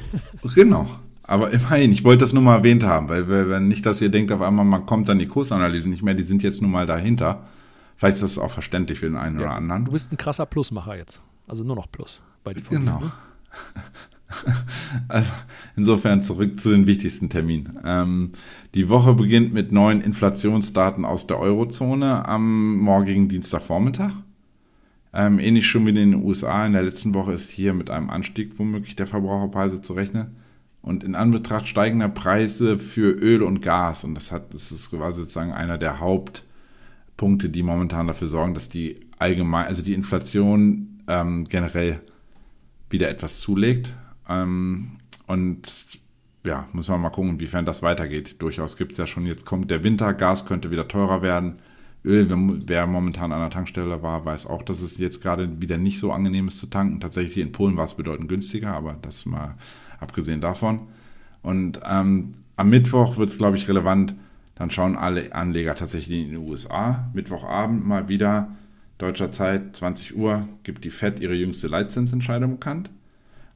genau. Aber immerhin, ich wollte das nur mal erwähnt haben, weil wenn nicht, dass ihr denkt, auf einmal man kommt dann die Kursanalyse nicht mehr, die sind jetzt nun mal dahinter. Vielleicht ist das auch verständlich für den einen ja, oder anderen. Du bist ein krasser Plusmacher jetzt. Also nur noch Plus bei dir. Genau. Ne? Also insofern zurück zu den wichtigsten Terminen. Ähm, die Woche beginnt mit neuen Inflationsdaten aus der Eurozone am morgigen Dienstagvormittag. Ähm, ähnlich schon wie in den USA. In der letzten Woche ist hier mit einem Anstieg womöglich der Verbraucherpreise zu rechnen. Und in Anbetracht steigender Preise für Öl und Gas, und das, hat, das ist quasi sozusagen einer der Haupt- Punkte, die momentan dafür sorgen, dass die allgemein, also die Inflation ähm, generell wieder etwas zulegt. Ähm, und ja, muss man mal gucken, inwiefern das weitergeht. Durchaus gibt es ja schon, jetzt kommt der Winter, Gas könnte wieder teurer werden. Öl, wer momentan an der Tankstelle war, weiß auch, dass es jetzt gerade wieder nicht so angenehm ist zu tanken. Tatsächlich in Polen war es bedeutend günstiger, aber das mal abgesehen davon. Und ähm, am Mittwoch wird es, glaube ich, relevant. Dann schauen alle Anleger tatsächlich in den USA. Mittwochabend mal wieder, deutscher Zeit, 20 Uhr, gibt die FED ihre jüngste Leitzinsentscheidung bekannt.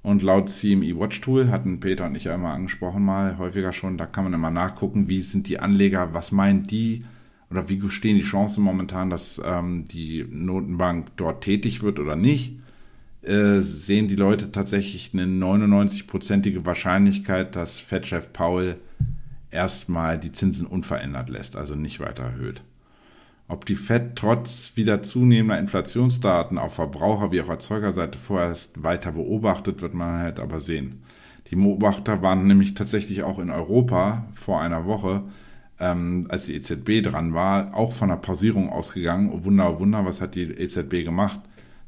Und laut CME Watch Tool hatten Peter und ich immer angesprochen, mal häufiger schon, da kann man immer nachgucken, wie sind die Anleger, was meinen die oder wie stehen die Chancen momentan, dass ähm, die Notenbank dort tätig wird oder nicht. Äh, sehen die Leute tatsächlich eine 99-prozentige Wahrscheinlichkeit, dass Fed-Chef Paul erstmal die Zinsen unverändert lässt, also nicht weiter erhöht. Ob die Fed trotz wieder zunehmender Inflationsdaten auf Verbraucher- wie auch Erzeugerseite vorerst weiter beobachtet, wird man halt aber sehen. Die Beobachter waren nämlich tatsächlich auch in Europa vor einer Woche, ähm, als die EZB dran war, auch von einer Pausierung ausgegangen. Oh Wunder, oh Wunder, was hat die EZB gemacht?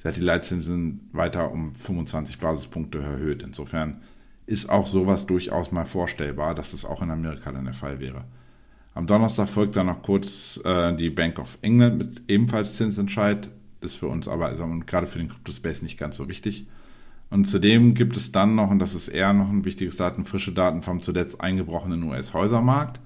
Sie hat die Leitzinsen weiter um 25 Basispunkte erhöht. Insofern ist auch sowas durchaus mal vorstellbar, dass das auch in Amerika dann der Fall wäre. Am Donnerstag folgt dann noch kurz äh, die Bank of England mit ebenfalls Zinsentscheid. Ist für uns aber also, gerade für den Crypto-Space nicht ganz so wichtig. Und zudem gibt es dann noch, und das ist eher noch ein wichtiges Daten, frische Daten vom zuletzt eingebrochenen US-Häusermarkt,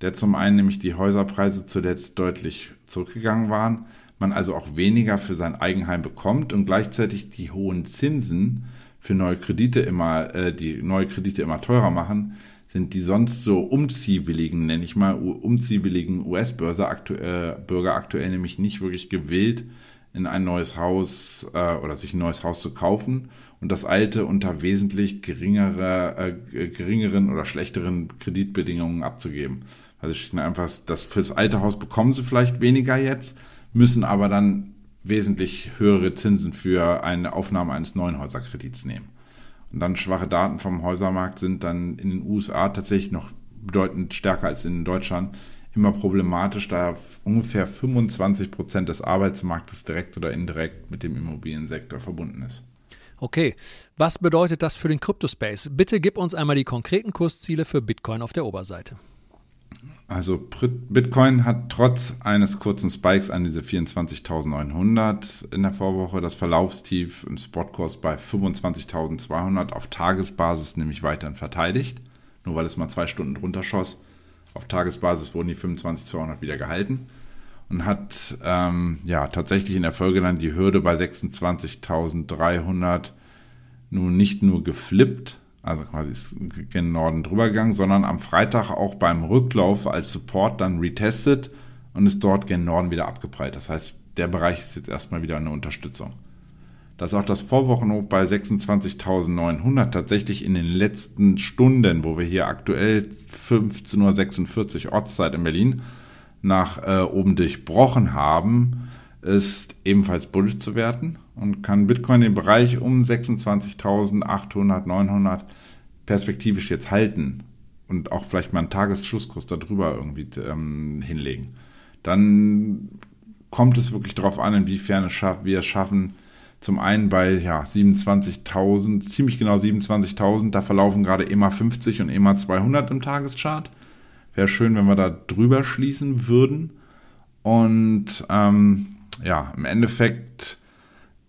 der zum einen nämlich die Häuserpreise zuletzt deutlich zurückgegangen waren, man also auch weniger für sein Eigenheim bekommt und gleichzeitig die hohen Zinsen für neue Kredite immer, äh, die neue Kredite immer teurer machen, sind die sonst so umziehwilligen, nenne ich mal, umziehwilligen US-Bürger aktu äh, Bürger aktuell nämlich nicht wirklich gewillt, in ein neues Haus äh, oder sich ein neues Haus zu kaufen und das alte unter wesentlich geringere, äh, geringeren oder schlechteren Kreditbedingungen abzugeben. Also einfach, das für das alte Haus bekommen sie vielleicht weniger jetzt, müssen aber dann wesentlich höhere Zinsen für eine Aufnahme eines neuen Häuserkredits nehmen. Und dann schwache Daten vom Häusermarkt sind dann in den USA tatsächlich noch bedeutend stärker als in Deutschland immer problematisch, da ungefähr 25 Prozent des Arbeitsmarktes direkt oder indirekt mit dem Immobiliensektor verbunden ist. Okay, was bedeutet das für den Kryptospace? Bitte gib uns einmal die konkreten Kursziele für Bitcoin auf der Oberseite. Also Bitcoin hat trotz eines kurzen Spikes an diese 24.900 in der Vorwoche das Verlaufstief im Spotkurs bei 25.200 auf Tagesbasis nämlich weiterhin verteidigt. Nur weil es mal zwei Stunden drunter schoss. Auf Tagesbasis wurden die 25.200 wieder gehalten und hat ähm, ja tatsächlich in der Folge dann die Hürde bei 26.300 nun nicht nur geflippt, also quasi ist gen Norden drüber gegangen, sondern am Freitag auch beim Rücklauf als Support dann retestet und ist dort gen Norden wieder abgeprallt. Das heißt, der Bereich ist jetzt erstmal wieder eine Unterstützung. Dass auch das Vorwochenhoch bei 26.900 tatsächlich in den letzten Stunden, wo wir hier aktuell 15.46 Uhr Ortszeit in Berlin nach äh, oben durchbrochen haben, ist ebenfalls bullisch zu werten und kann Bitcoin den Bereich um 26.800, 900 perspektivisch jetzt halten und auch vielleicht mal einen Tagesschlusskurs darüber irgendwie ähm, hinlegen. Dann kommt es wirklich darauf an, inwiefern es schaff, wir es schaffen, zum einen bei ja, 27.000, ziemlich genau 27.000, da verlaufen gerade EMA 50 und EMA 200 im Tageschart. Wäre schön, wenn wir da drüber schließen würden. Und ähm, ja, im Endeffekt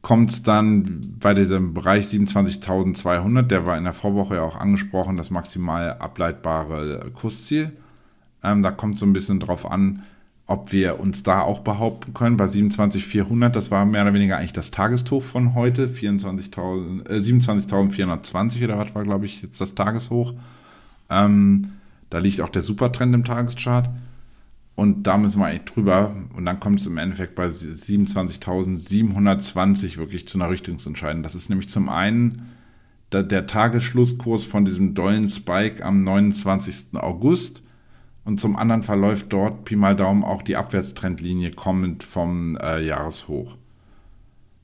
kommt es dann bei diesem Bereich 27.200, der war in der Vorwoche ja auch angesprochen, das maximal ableitbare Kursziel. Ähm, da kommt so ein bisschen drauf an, ob wir uns da auch behaupten können. Bei 27.400, das war mehr oder weniger eigentlich das Tageshoch von heute, 24.000, äh, 27.420 oder was war, glaube ich, jetzt das Tageshoch. Ähm, da liegt auch der Supertrend im Tageschart. Und da müssen wir eigentlich drüber. Und dann kommt es im Endeffekt bei 27.720 wirklich zu einer Richtungsentscheidung. Das ist nämlich zum einen der, der Tagesschlusskurs von diesem dollen Spike am 29. August. Und zum anderen verläuft dort Pi mal Daumen auch die Abwärtstrendlinie kommend vom äh, Jahreshoch.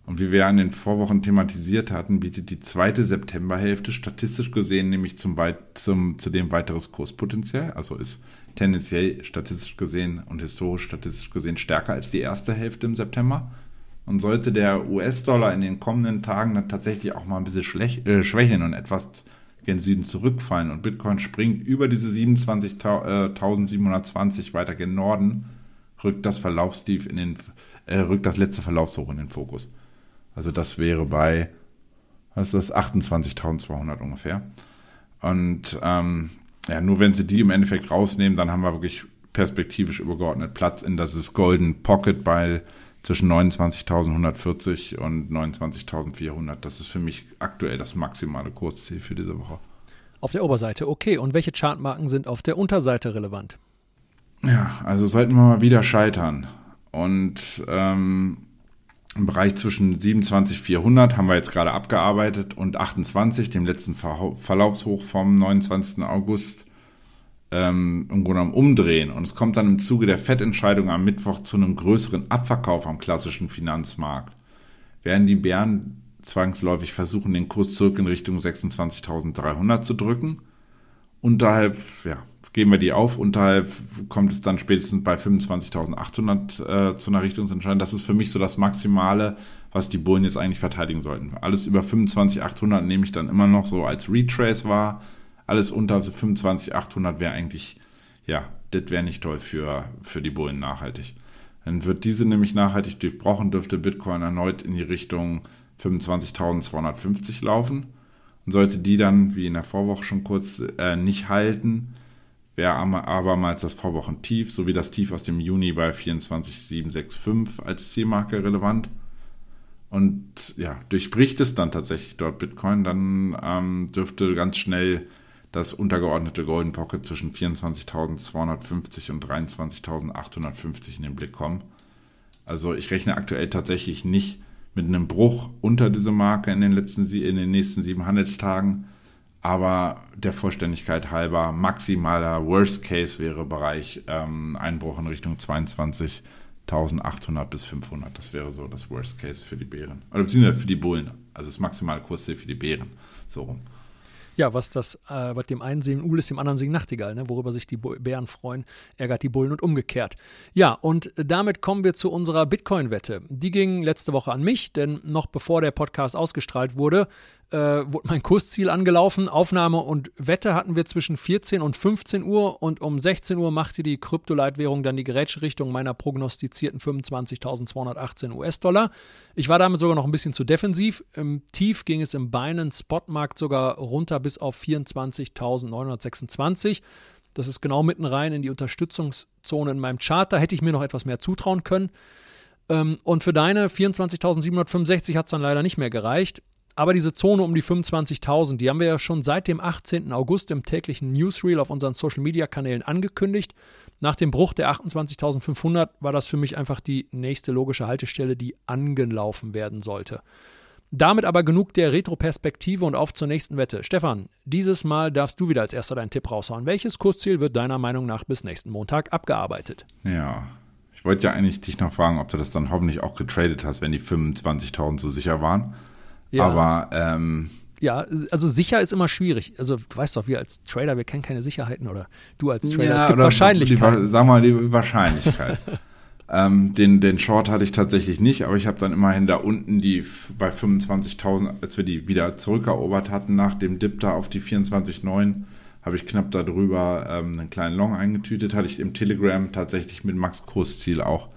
Und wie wir in den Vorwochen thematisiert hatten, bietet die zweite Septemberhälfte statistisch gesehen nämlich zum, zum, zudem weiteres Kurspotenzial. Also ist tendenziell statistisch gesehen und historisch statistisch gesehen stärker als die erste Hälfte im September. Und sollte der US-Dollar in den kommenden Tagen dann tatsächlich auch mal ein bisschen äh, schwächeln und etwas gen Süden zurückfallen und Bitcoin springt über diese 27.720 weiter gen Norden, rückt das Verlaufstief in den, äh, rückt das letzte Verlaufshoch in den Fokus. Also das wäre bei, was ist das, 28.200 ungefähr. Und ähm, ja, nur wenn sie die im Endeffekt rausnehmen, dann haben wir wirklich perspektivisch übergeordnet Platz in das Golden Pocket bei zwischen 29.140 und 29.400. Das ist für mich aktuell das maximale Kursziel für diese Woche. Auf der Oberseite, okay. Und welche Chartmarken sind auf der Unterseite relevant? Ja, also sollten wir mal wieder scheitern. Und ähm, im Bereich zwischen 27.400 haben wir jetzt gerade abgearbeitet und 28, dem letzten Verlaufshoch vom 29. August, ähm, im Grunde genommen umdrehen. Und es kommt dann im Zuge der FED-Entscheidung am Mittwoch zu einem größeren Abverkauf am klassischen Finanzmarkt. Werden die Bären zwangsläufig versuchen, den Kurs zurück in Richtung 26.300 zu drücken. Unterhalb, ja, geben wir die auf, unterhalb kommt es dann spätestens bei 25.800 äh, zu einer Richtungsentscheidung. Das ist für mich so das Maximale, was die Bullen jetzt eigentlich verteidigen sollten. Alles über 25.800 nehme ich dann immer noch so als Retrace wahr alles unter 25, 800 wäre eigentlich, ja, das wäre nicht toll für, für die Bullen nachhaltig. Dann wird diese nämlich nachhaltig durchbrochen, dürfte Bitcoin erneut in die Richtung 25.250 laufen. Und sollte die dann, wie in der Vorwoche schon kurz, äh, nicht halten, wäre abermals das Vorwochentief sowie das Tief aus dem Juni bei 24.765 als Zielmarke relevant. Und ja, durchbricht es dann tatsächlich dort Bitcoin, dann ähm, dürfte ganz schnell das untergeordnete Golden Pocket zwischen 24.250 und 23.850 in den Blick kommen. Also ich rechne aktuell tatsächlich nicht mit einem Bruch unter diese Marke in den, letzten, in den nächsten sieben Handelstagen. Aber der Vollständigkeit halber, maximaler Worst Case wäre Bereich ähm, Einbruch in Richtung 22.800 bis 500. Das wäre so das Worst Case für die Bären. Oder beziehungsweise für die Bullen. Also das maximale Kursziel für die Bären. So rum. Ja, was das, äh, was dem einen singen Uhl ist, dem anderen singen Nachtigall, ne? worüber sich die Bären freuen, ärgert die Bullen und umgekehrt. Ja, und damit kommen wir zu unserer Bitcoin-Wette. Die ging letzte Woche an mich, denn noch bevor der Podcast ausgestrahlt wurde, äh, wurde mein Kursziel angelaufen. Aufnahme und Wette hatten wir zwischen 14 und 15 Uhr und um 16 Uhr machte die Kryptoleitwährung dann die Gerätschrichtung meiner prognostizierten 25.218 US-Dollar. Ich war damit sogar noch ein bisschen zu defensiv. Im Tief ging es im Binance Spotmarkt sogar runter bis auf 24.926. Das ist genau mitten rein in die Unterstützungszone in meinem Chart. Da hätte ich mir noch etwas mehr zutrauen können. Ähm, und für deine 24.765 hat es dann leider nicht mehr gereicht. Aber diese Zone um die 25.000, die haben wir ja schon seit dem 18. August im täglichen Newsreel auf unseren Social Media Kanälen angekündigt. Nach dem Bruch der 28.500 war das für mich einfach die nächste logische Haltestelle, die angelaufen werden sollte. Damit aber genug der Retroperspektive und auf zur nächsten Wette. Stefan, dieses Mal darfst du wieder als erster deinen Tipp raushauen. Welches Kursziel wird deiner Meinung nach bis nächsten Montag abgearbeitet? Ja, ich wollte ja eigentlich dich noch fragen, ob du das dann hoffentlich auch getradet hast, wenn die 25.000 so sicher waren. Ja. Aber ähm, ja, also sicher ist immer schwierig. Also du weißt doch, wir als Trader, wir kennen keine Sicherheiten oder du als Trader. Ja, es gibt Wahrscheinlichkeiten. Die, sag mal die Wahrscheinlichkeit. ähm, den, den Short hatte ich tatsächlich nicht, aber ich habe dann immerhin da unten die bei 25.000, als wir die wieder zurückerobert hatten nach dem Dip da auf die 24.9, habe ich knapp darüber ähm, einen kleinen Long eingetütet, hatte ich im Telegram tatsächlich mit Max Kursziel auch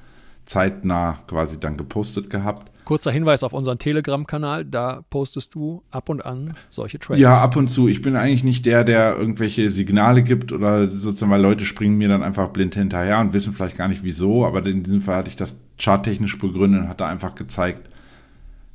zeitnah quasi dann gepostet gehabt. Kurzer Hinweis auf unseren Telegram-Kanal, da postest du ab und an solche Trades. Ja, ab und zu. Ich bin eigentlich nicht der, der irgendwelche Signale gibt oder sozusagen, weil Leute springen mir dann einfach blind hinterher und wissen vielleicht gar nicht wieso, aber in diesem Fall hatte ich das charttechnisch begründet und hatte einfach gezeigt,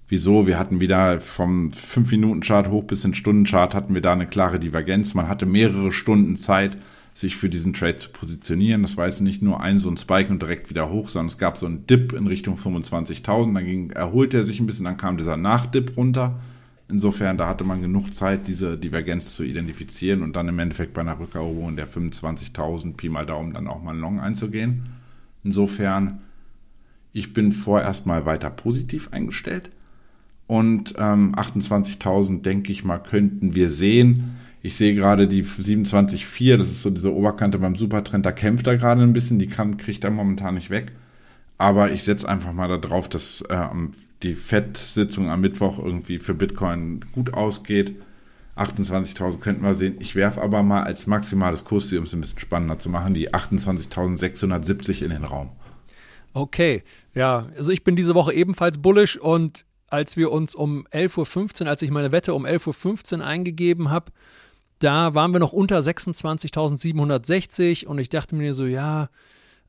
wieso. Wir hatten wieder vom 5-Minuten-Chart hoch bis in Stunden-Chart hatten wir da eine klare Divergenz. Man hatte mehrere Stunden Zeit, sich für diesen Trade zu positionieren. Das war jetzt nicht nur ein so ein Spike und direkt wieder hoch, sondern es gab so einen Dip in Richtung 25.000. Dann ging, erholte er sich ein bisschen, dann kam dieser Nachdip runter. Insofern, da hatte man genug Zeit, diese Divergenz zu identifizieren und dann im Endeffekt bei einer Rückeroberung der 25.000 Pi mal Daumen dann auch mal ein Long einzugehen. Insofern, ich bin vorerst mal weiter positiv eingestellt und ähm, 28.000 denke ich mal könnten wir sehen. Ich sehe gerade die 27,4, das ist so diese Oberkante beim Supertrend, da kämpft er gerade ein bisschen, die kann, kriegt er momentan nicht weg. Aber ich setze einfach mal darauf, dass äh, die FED-Sitzung am Mittwoch irgendwie für Bitcoin gut ausgeht. 28.000 könnten wir sehen. Ich werfe aber mal als maximales Kursziel, um es ein bisschen spannender zu machen, die 28.670 in den Raum. Okay, ja, also ich bin diese Woche ebenfalls bullish und als wir uns um 11.15 Uhr, als ich meine Wette um 11.15 Uhr eingegeben habe, da waren wir noch unter 26.760 und ich dachte mir so, ja,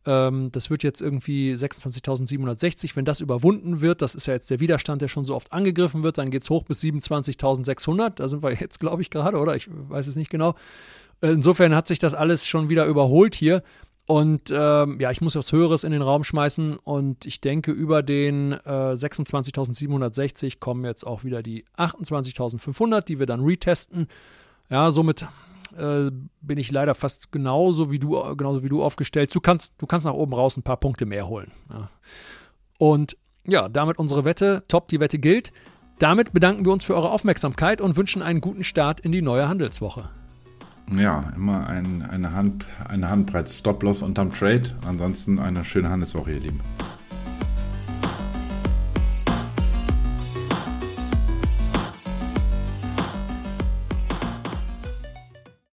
ähm, das wird jetzt irgendwie 26.760. Wenn das überwunden wird, das ist ja jetzt der Widerstand, der schon so oft angegriffen wird, dann geht es hoch bis 27.600. Da sind wir jetzt, glaube ich, gerade, oder? Ich weiß es nicht genau. Insofern hat sich das alles schon wieder überholt hier. Und ähm, ja, ich muss was Höheres in den Raum schmeißen und ich denke, über den äh, 26.760 kommen jetzt auch wieder die 28.500, die wir dann retesten. Ja, somit äh, bin ich leider fast genauso wie du, genauso wie du aufgestellt. Du kannst, du kannst nach oben raus ein paar Punkte mehr holen. Ja. Und ja, damit unsere Wette, top, die Wette gilt. Damit bedanken wir uns für eure Aufmerksamkeit und wünschen einen guten Start in die neue Handelswoche. Ja, immer ein, eine, Hand, eine Handbreit Stop-Loss unterm Trade. Ansonsten eine schöne Handelswoche, ihr Lieben.